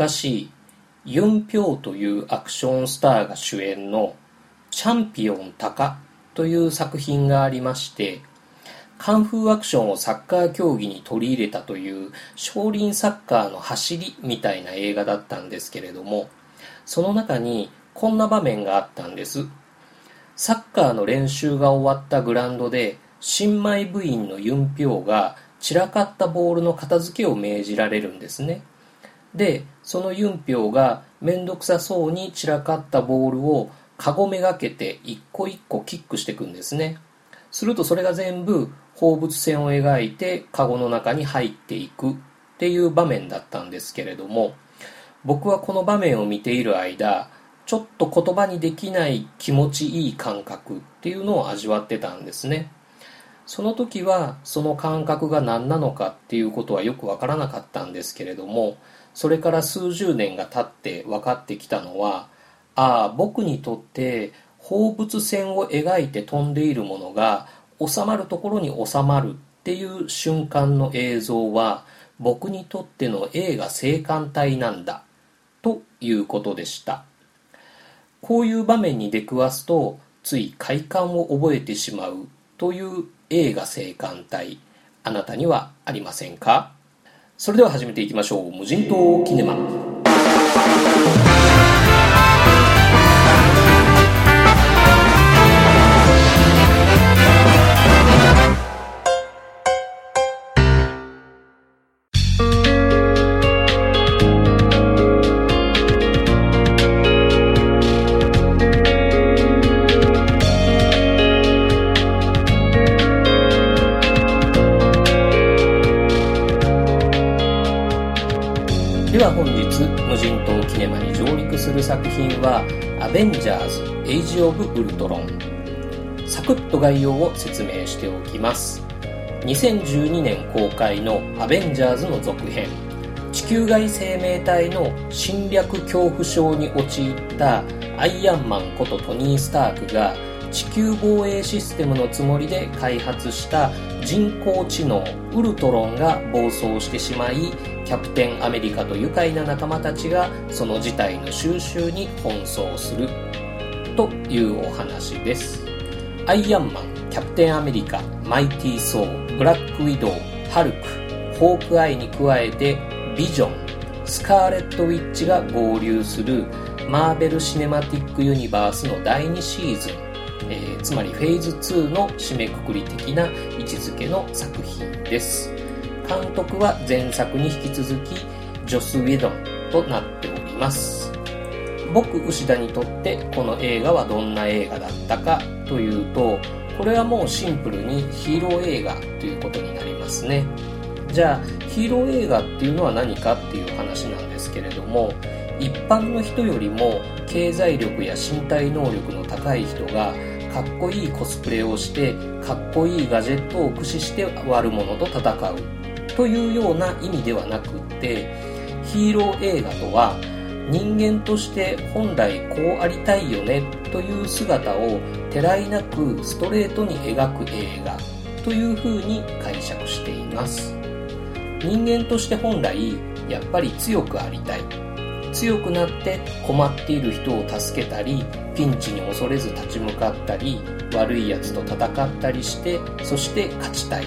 昔ユン・ピョウというアクションスターが主演の「チャンピオンタカ」という作品がありましてカンフーアクションをサッカー競技に取り入れたという少林サッカーの走りみたいな映画だったんですけれどもその中にこんな場面があったんです。サッカーの練習が終わったグラウンドで新米部員のユン・ピョウが散らかったボールの片付けを命じられるんですね。でそのユンピョウが面倒くさそうに散らかったボールをカゴめがけて一個一個キックしていくんですね。するとそれが全部放物線を描いてカゴの中に入っていく。っていう場面だったんですけれども僕はこの場面を見ている間ちょっと言葉にできない気持ちいい感覚っていうのを味わってたんですね。その時はその感覚が何なのかっていうことはよくわからなかったんですけれどもそれから数十年が経って分かってきたのはああ僕にとって放物線を描いて飛んでいるものが収まるところに収まるっていう瞬間の映像は僕にとっての映画青函体なんだということでした。こういう場面に出くわすとつい快感を覚えてしまうという映画青函体あなたにはありませんか？それでは始めていきましょう。無人島キネマ。ベンジャーズ・エイジ・オブ・ウルトロン」サクッと概要を説明しておきます。2012年公開の「アベンジャーズ」の続編。地球外生命体の侵略恐怖症に陥ったアイアンマンことトニー・スタークが地球防衛システムのつもりで開発した人工知能ウルトロンが暴走してしまいキャプテンアメリカと愉快な仲間たちがその事態の収拾に奔走するというお話です。アイアンマンキャプテンアメリカマイティー・ソーブラック・ウィドウハルクホークアイに加えてビジョンスカーレット・ウィッチが合流するマーベル・シネマティック・ユニバースの第2シーズン。えー、つまりフェーズ2の締めくくり的な位置づけの作品です。監督は前作に引き続きジョス・ウェドンとなっております。僕牛田にとってこの映画はどんな映画だったかというとこれはもうシンプルにヒーロー映画ということになりますね。じゃあヒーロー映画っていうのは何かっていう話なんですけれども一般の人よりも経済力や身体能力の高い人がかっこいいコスプレをしてかっこいいガジェットを駆使して悪者と戦う。というような意味ではなくってヒーロー映画とは人間として本来こうありたいよねという姿をてらいなくストレートに描く映画というふうに解釈しています。人間として本来やっぱり強くありたい。強くなって困っている人を助けたりピンチに恐れず立ち向かったり悪いやつと戦ったりしてそして勝ちたい。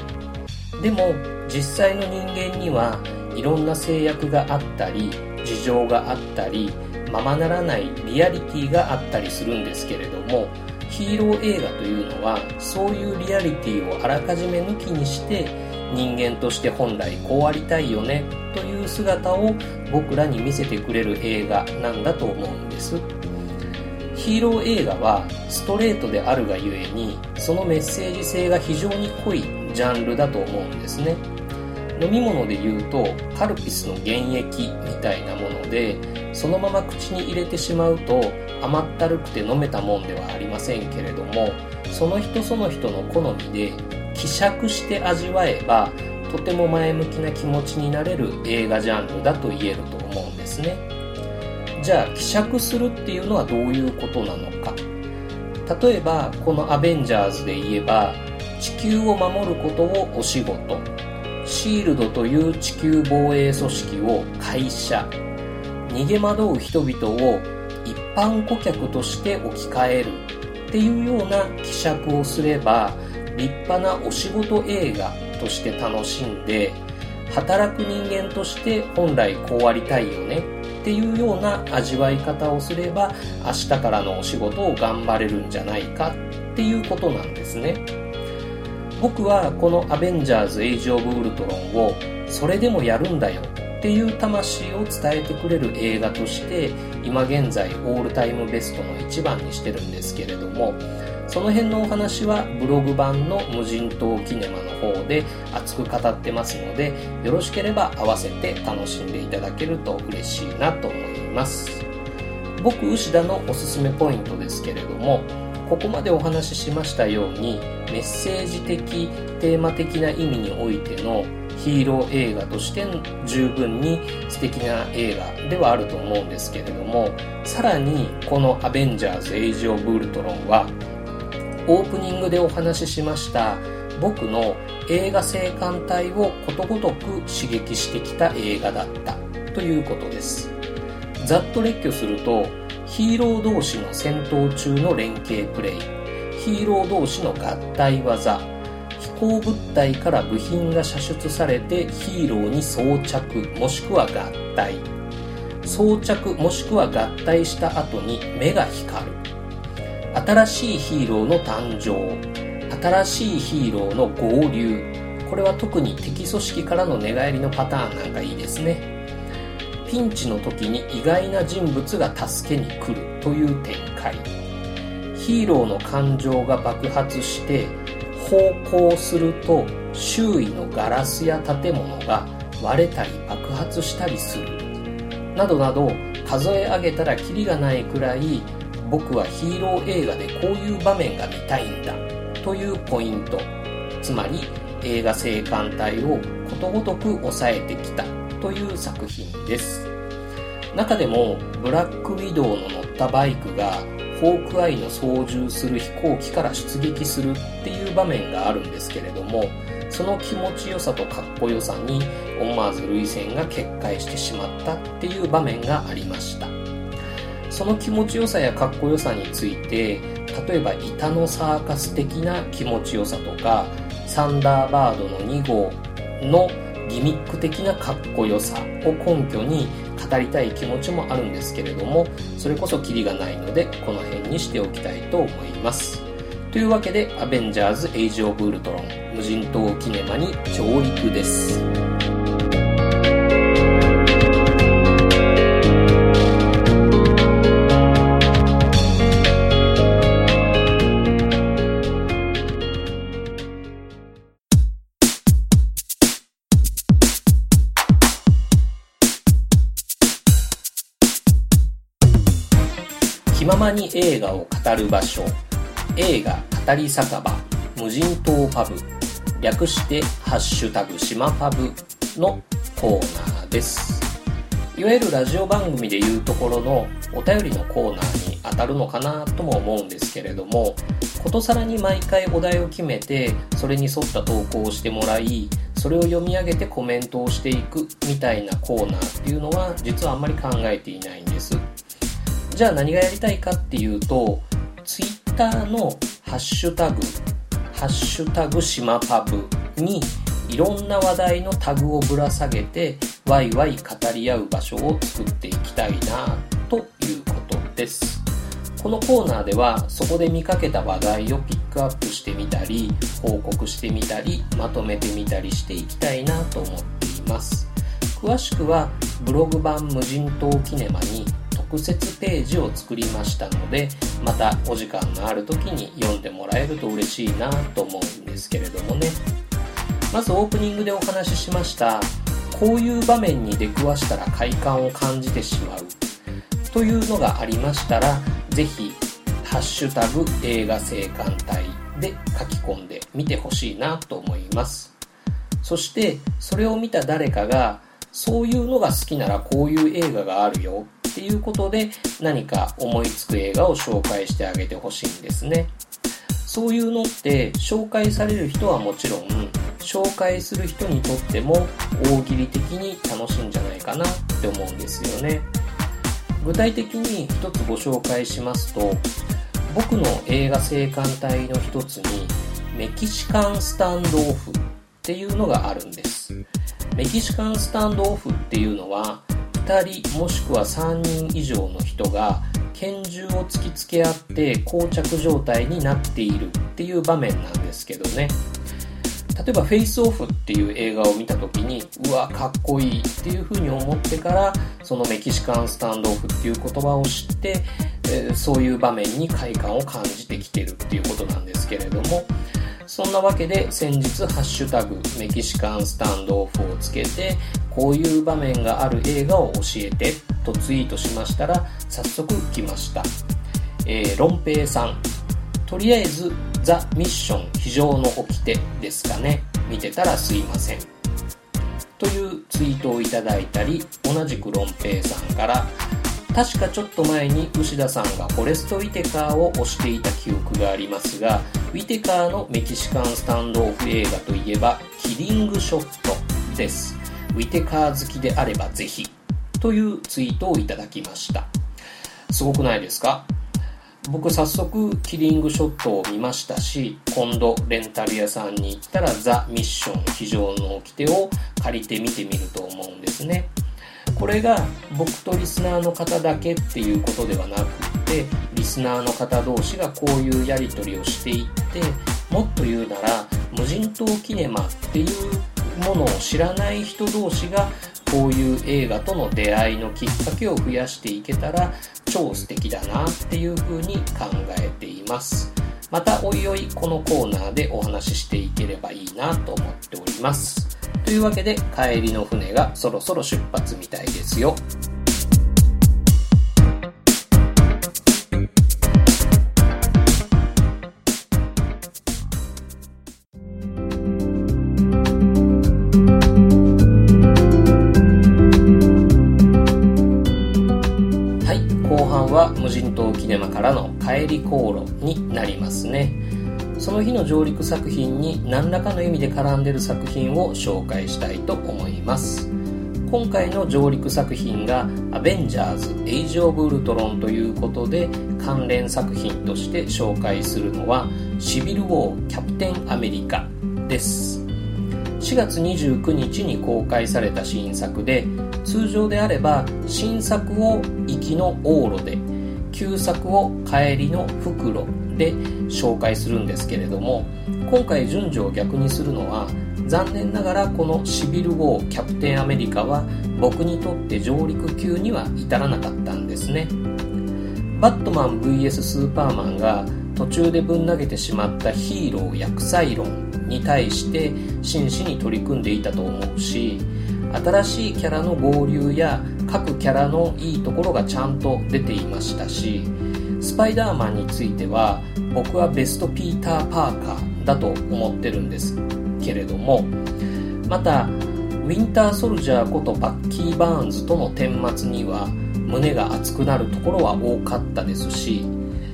でも実際の人間にはいろんな制約があったり事情があったりままならないリアリティがあったりするんですけれどもヒーロー映画というのはそういうリアリティをあらかじめ抜きにして人間として本来こうありたいよねという姿を僕らに見せてくれる映画なんだと思うんです。ヒーロー映画はストレートであるがゆえにそのメッセージ性が非常に濃いジャンルだと思うんですね。飲み物で言うとカルピスの原液みたいなものでそのまま口に入れてしまうと甘ったるくて飲めたもんではありませんけれどもその人その人の好みで希釈して味わえばとても前向きな気持ちになれる映画ジャンルだと言えると思うんですね。じゃあ希釈するっていうのはどういうことなのか。例えばこの「アベンジャーズ」で言えば地球を守ることをお仕事。シールドという地球防衛組織を会社。逃げ惑う人々を一般顧客として置き換える。っていうような希釈をすれば立派なお仕事映画として楽しんで働く人間として本来こうありたいよねっていうような味わい方をすれば明日からのお仕事を頑張れるんじゃないかっていうことなんですね。僕はこのアベンジャーズ・エイジ・オブ・ウルトロンをそれでもやるんだよっていう魂を伝えてくれる映画として今現在オールタイムベストの一番にしてるんですけれどもその辺のお話はブログ版の無人島キネマの方で熱く語ってますのでよろしければ合わせて楽しんでいただけると嬉しいなと思います。僕牛田のおすすめポイントですけれどもここまでお話ししましたようにメッセージ的テーマ的な意味においてのヒーロー映画として十分に素敵な映画ではあると思うんですけれどもさらにこの「アベンジャーズ・エイジ・オブ・ウルトロン」はオープニングでお話ししました僕の映画性感帯をことごとく刺激してきた映画だったということです。ざっと列挙するとヒーロー同士の戦闘中の連携プレイヒーロー同士の合体技航物体から部品が射出されてヒーローに装着もしくは合体。装着もしくは合体した後に目が光る。新しいヒーローの誕生新しいヒーローの合流。これは特に敵組織からの寝返りのパターンなんかいいですね。ピンチの時に意外な人物が助けに来るという展開。ヒーローの感情が爆発して航行すると周囲のガラスや建物が割れたり爆発したりする。などなど数え上げたらキリがないくらい僕はヒーロー映画でこういう場面が見たいんだというポイント。つまり映画性感帯をことごとく抑えてきたという作品です。中でもブラックウィドウの乗ったバイクがホークアイの操縦する飛行機から出撃するっていう場面があるんですけれどもその気持ちよさとかっこよさに思わず涙腺が決壊してしまったっていう場面がありました。その気持ちよさやかっこよさについて例えば板のサーカス的な気持ちよさとかサンダーバードの2号のギミック的なかっこよさを根拠に語りたい気持ちもあるんですけれどもそれこそキリがないのでこの辺にしておきたいと思います。というわけで「アベンジャーズ・エイジ・オブ・ウルトロン」無人島キネマに上陸です。映画を語る場所映画語り酒場無人島パブ略してハッシュタグ島パブのコーナーです。いわゆるラジオ番組でいうところのお便りのコーナーに当たるのかなとも思うんですけれどもことさらに毎回お題を決めてそれに沿った投稿をしてもらいそれを読み上げてコメントをしていくみたいなコーナーっていうのは実はあんまり考えていないじゃあ何がやりたいかっていうと、ツイッターのハッシュタグ、ハッシュタグ島パブにいろんな話題のタグをぶら下げて、ワイワイ語り合う場所を作っていきたいなということです。このコーナーではそこで見かけた話題をピックアップしてみたり、報告してみたり、まとめてみたりしていきたいなと思っています。詳しくはブログ版無人島キネマに特設ページを作りましたのでまたお時間のある時に読んでもらえると嬉しいなと思うんですけれどもねまずオープニングでお話ししましたこういう場面に出くわしたら快感を感じてしまうというのがありましたら是非ハッシュタグ映画生還隊で書き込んでみてほしいなと思いますそしてそれを見た誰かがそういうのが好きならこういう映画があるよっていうことで何か思いつく映画を紹介してあげてほしいんですね。そういうのって紹介される人はもちろん紹介する人にとっても大喜利的に楽しいんじゃないかなって思うんですよね。具体的に一つご紹介しますと僕の映画生還隊の一つにメキシカンスタンドオフっていうのがあるんです。メキシカンスタンドオフっていうのは2人もしくは3人以上の人が拳銃を突きつけ合って膠着状態になっているっていう場面なんですけどね。例えば「フェイスオフ」っていう映画を見た時にうわかっこいいっていうふうに思ってからそのメキシカンスタンドオフっていう言葉を知って、えー、そういう場面に快感を感じてきてるっていうことなんですけれども。そんなわけで先日「ハッシュタグメキシカンスタンドオフ」をつけてこういう場面がある映画を教えてとツイートしましたら早速来ました、えー、ロンペイさん。とりあえずザ・ミッション非常の掟ですかね。見てたらすいません。というツイートをいただいたり同じくロンペイさんから確かちょっと前に牛田さんがフォレスト・ウィテカーを推していた記憶がありますがウィテカーのメキシカンスタンドオフ映画といえばキリングショットです。ウィテカー好きであればぜひというツイートをいただきました。すごくないですか？僕早速キリングショットを見ましたし今度レンタル屋さんに行ったらザ・ミッション非常の掟を借りて見てみると思うんですね。これが僕とリスナーの方だけっていうことではなくってリスナーの方同士がこういうやり取りをしていってもっと言うなら無人島キネマっていうものを知らない人同士がこういう映画との出会いのきっかけを増やしていけたら超素敵だなっていうふうに考えています。またおいおいこのコーナーでお話ししていければいいなと思っております。というわけで帰りの船がそろそろ出発みたいですよ。帰り航路になりますね。その日の上陸作品に何らかの意味で絡んでる作品を紹介したいと思います。今回の上陸作品が「アベンジャーズ・エイジ・オブ・ウルトロン」ということで関連作品として紹介するのは「シビル・ウォー・キャプテン・アメリカ」です。4月29日に公開された新作で通常であれば新作を行きの往路で旧作を帰りの袋で紹介するんですけれども今回順序を逆にするのは残念ながらこのシビル・ウォー・キャプテン・アメリカは僕にとって上陸級には至らなかったんですね。バットマン VS スーパーマンが途中でぶん投げてしまったヒーロー薬剤論に対して真摯に取り組んでいたと思うし新しいキャラの合流や各キャラのいいところがちゃんと出ていましたしスパイダーマンについては僕はベストピーター・パーカーだと思ってるんですけれどもまたウィンターソルジャーことバッキー・バーンズとの顛末には胸が熱くなるところは多かったですし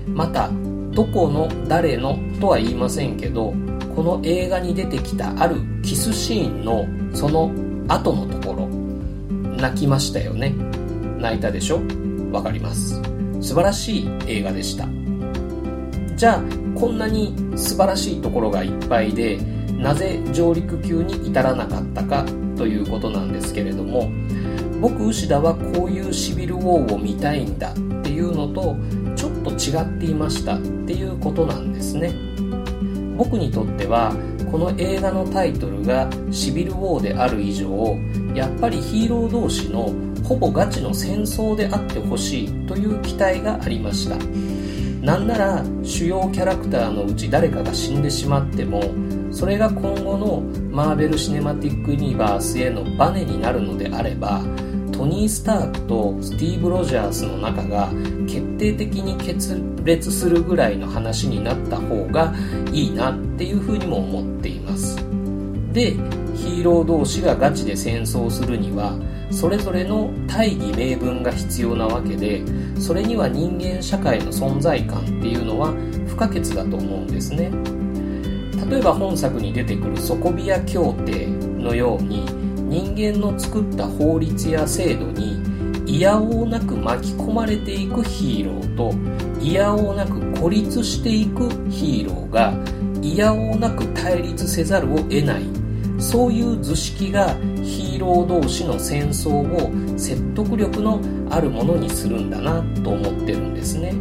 またどこの誰のとは言いませんけどこの映画に出てきたあるキスシーンのその後の泣きましたよね。泣いたでしょ？わかります。素晴らしい映画でした。じゃあこんなに素晴らしいところがいっぱいでなぜ上陸級に至らなかったか？ということなんですけれども僕牛田はこういうシビルウォーを見たいんだっていうのとちょっと違っていましたっていうことなんですね。僕にとってはこの映画のタイトルがシビル・ウォーである以上やっぱりヒーロー同士のほぼガチの戦争であってほしいという期待がありました。なんなら主要キャラクターのうち誰かが死んでしまってもそれが今後のマーベル・シネマティック・ユニバースへのバネになるのであればトニー・スタークとスティーブ・ロジャースの仲が定的に決裂するぐらいの話になった方がいいなっていうふうにも思っています。でヒーロー同士がガチで戦争するにはそれぞれの大義名分が必要なわけでそれには人間社会の存在感っていうのは不可欠だと思うんですね。例えば本作に出てくるソコビア協定のように人間の作った法律や制度にいやおうなく巻き込まれていくヒーローといやおうなく孤立していくヒーローがいやおうなく対立せざるを得ない。そういう図式がヒーロー同士の戦争を説得力のあるものにするんだなと思ってるんですね。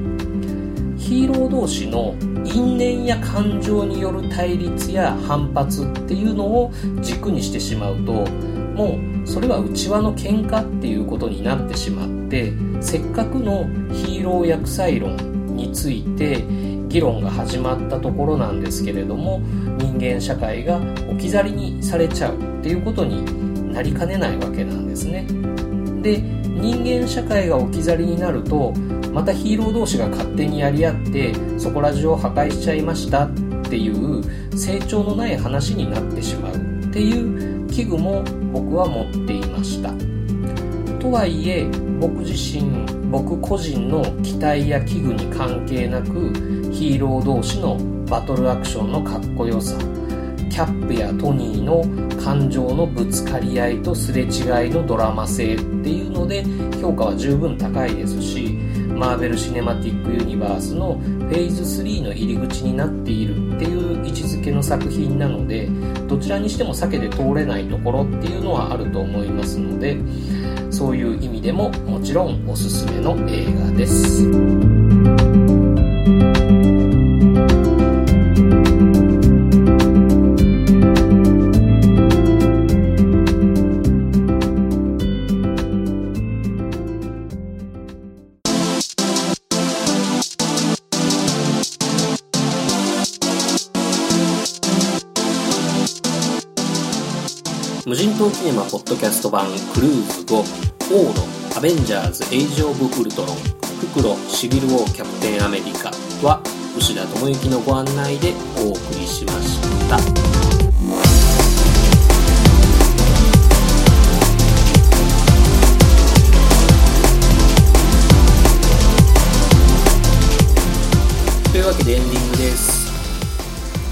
ヒーロー同士の因縁や感情による対立や反発っていうのを軸にしてしまうともうそれは内輪の喧嘩っていうことになってしまってせっかくのヒーロー薬剤論について議論が始まったところなんですけれども人間社会が置き去りにされちゃうっていうことになりかねないわけなんですね。で人間社会が置き去りになるとまたヒーロー同士が勝手にやり合ってそこら中を破壊しちゃいましたっていう成長のない話になってしまうっていう危惧も僕は持っていました。とはいえ僕自身僕個人の期待や危惧に関係なくヒーロー同士のバトルアクションのかっこよさキャップやトニーの感情のぶつかり合いとすれ違いのドラマ性っていうので評価は十分高いですしマーベル・シネマティック・ユニバースのフェーズ3の入り口になっているっていう位置づけの作品なのでどちらにしても避けて通れないところっていうのはあると思いますのでそういう意味でももちろんおすすめの映画です。ドキャスト版クルーズ5オードアベンジャーズエイジオブウルトロンクロシビルウォーキャプテンアメリカは牛田智之のご案内でお送りしました。というわけでエンディングです。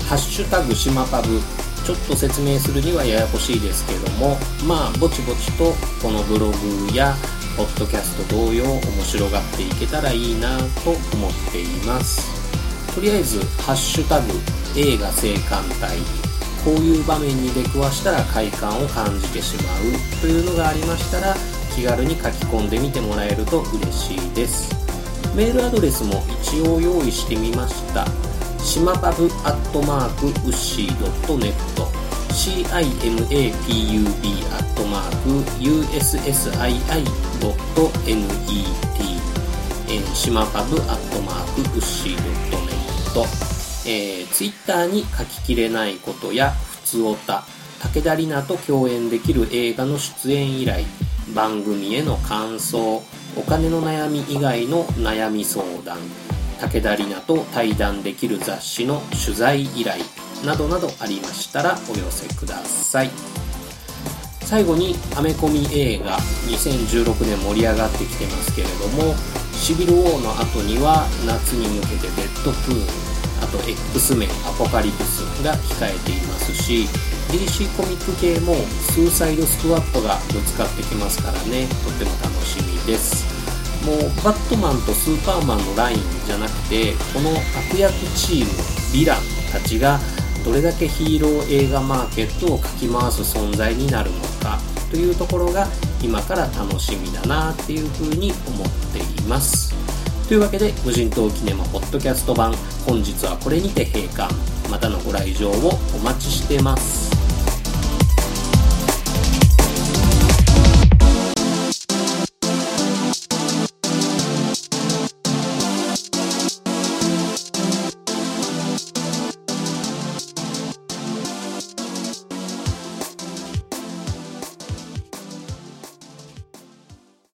ハッシュタグ島パブちょっと説明するにはややこしいですけどもまあぼちぼちとこのブログやポッドキャスト同様面白がっていけたらいいなと思っています。とりあえず「ハッシュタグ映画生還隊」こういう場面に出くわしたら快感を感じてしまうというのがありましたら気軽に書き込んでみてもらえると嬉しいです。メールアドレスも一応用意してみました。しまパブアットマークウッシー .net cimapub アットマーク ussii.net、しまパブアットマークウッシー .net えー、ツイッターに書ききれないことやふつおた武田里奈と共演できる映画の出演依頼番組への感想お金の悩み以外の悩み相談。武田里奈と対談できる雑誌の取材依頼などなどありましたらお寄せください。最後にアメコミ映画2016年盛り上がってきてますけれどもシビル王の後には夏に向けてデッドプーンあと X メンアポカリプスが控えていますし DC コミック系もスーサイドスクワットがぶつかってきますからねとっても楽しみです。もうバットマンとスーパーマンのラインじゃなくてこの悪役チームヴィランたちがどれだけヒーロー映画マーケットをかき回す存在になるのかというところが今から楽しみだなっていうふうに思っています。というわけで無人島キネマポッドキャスト版本日はこれにて閉館。またのご来場をお待ちしてます。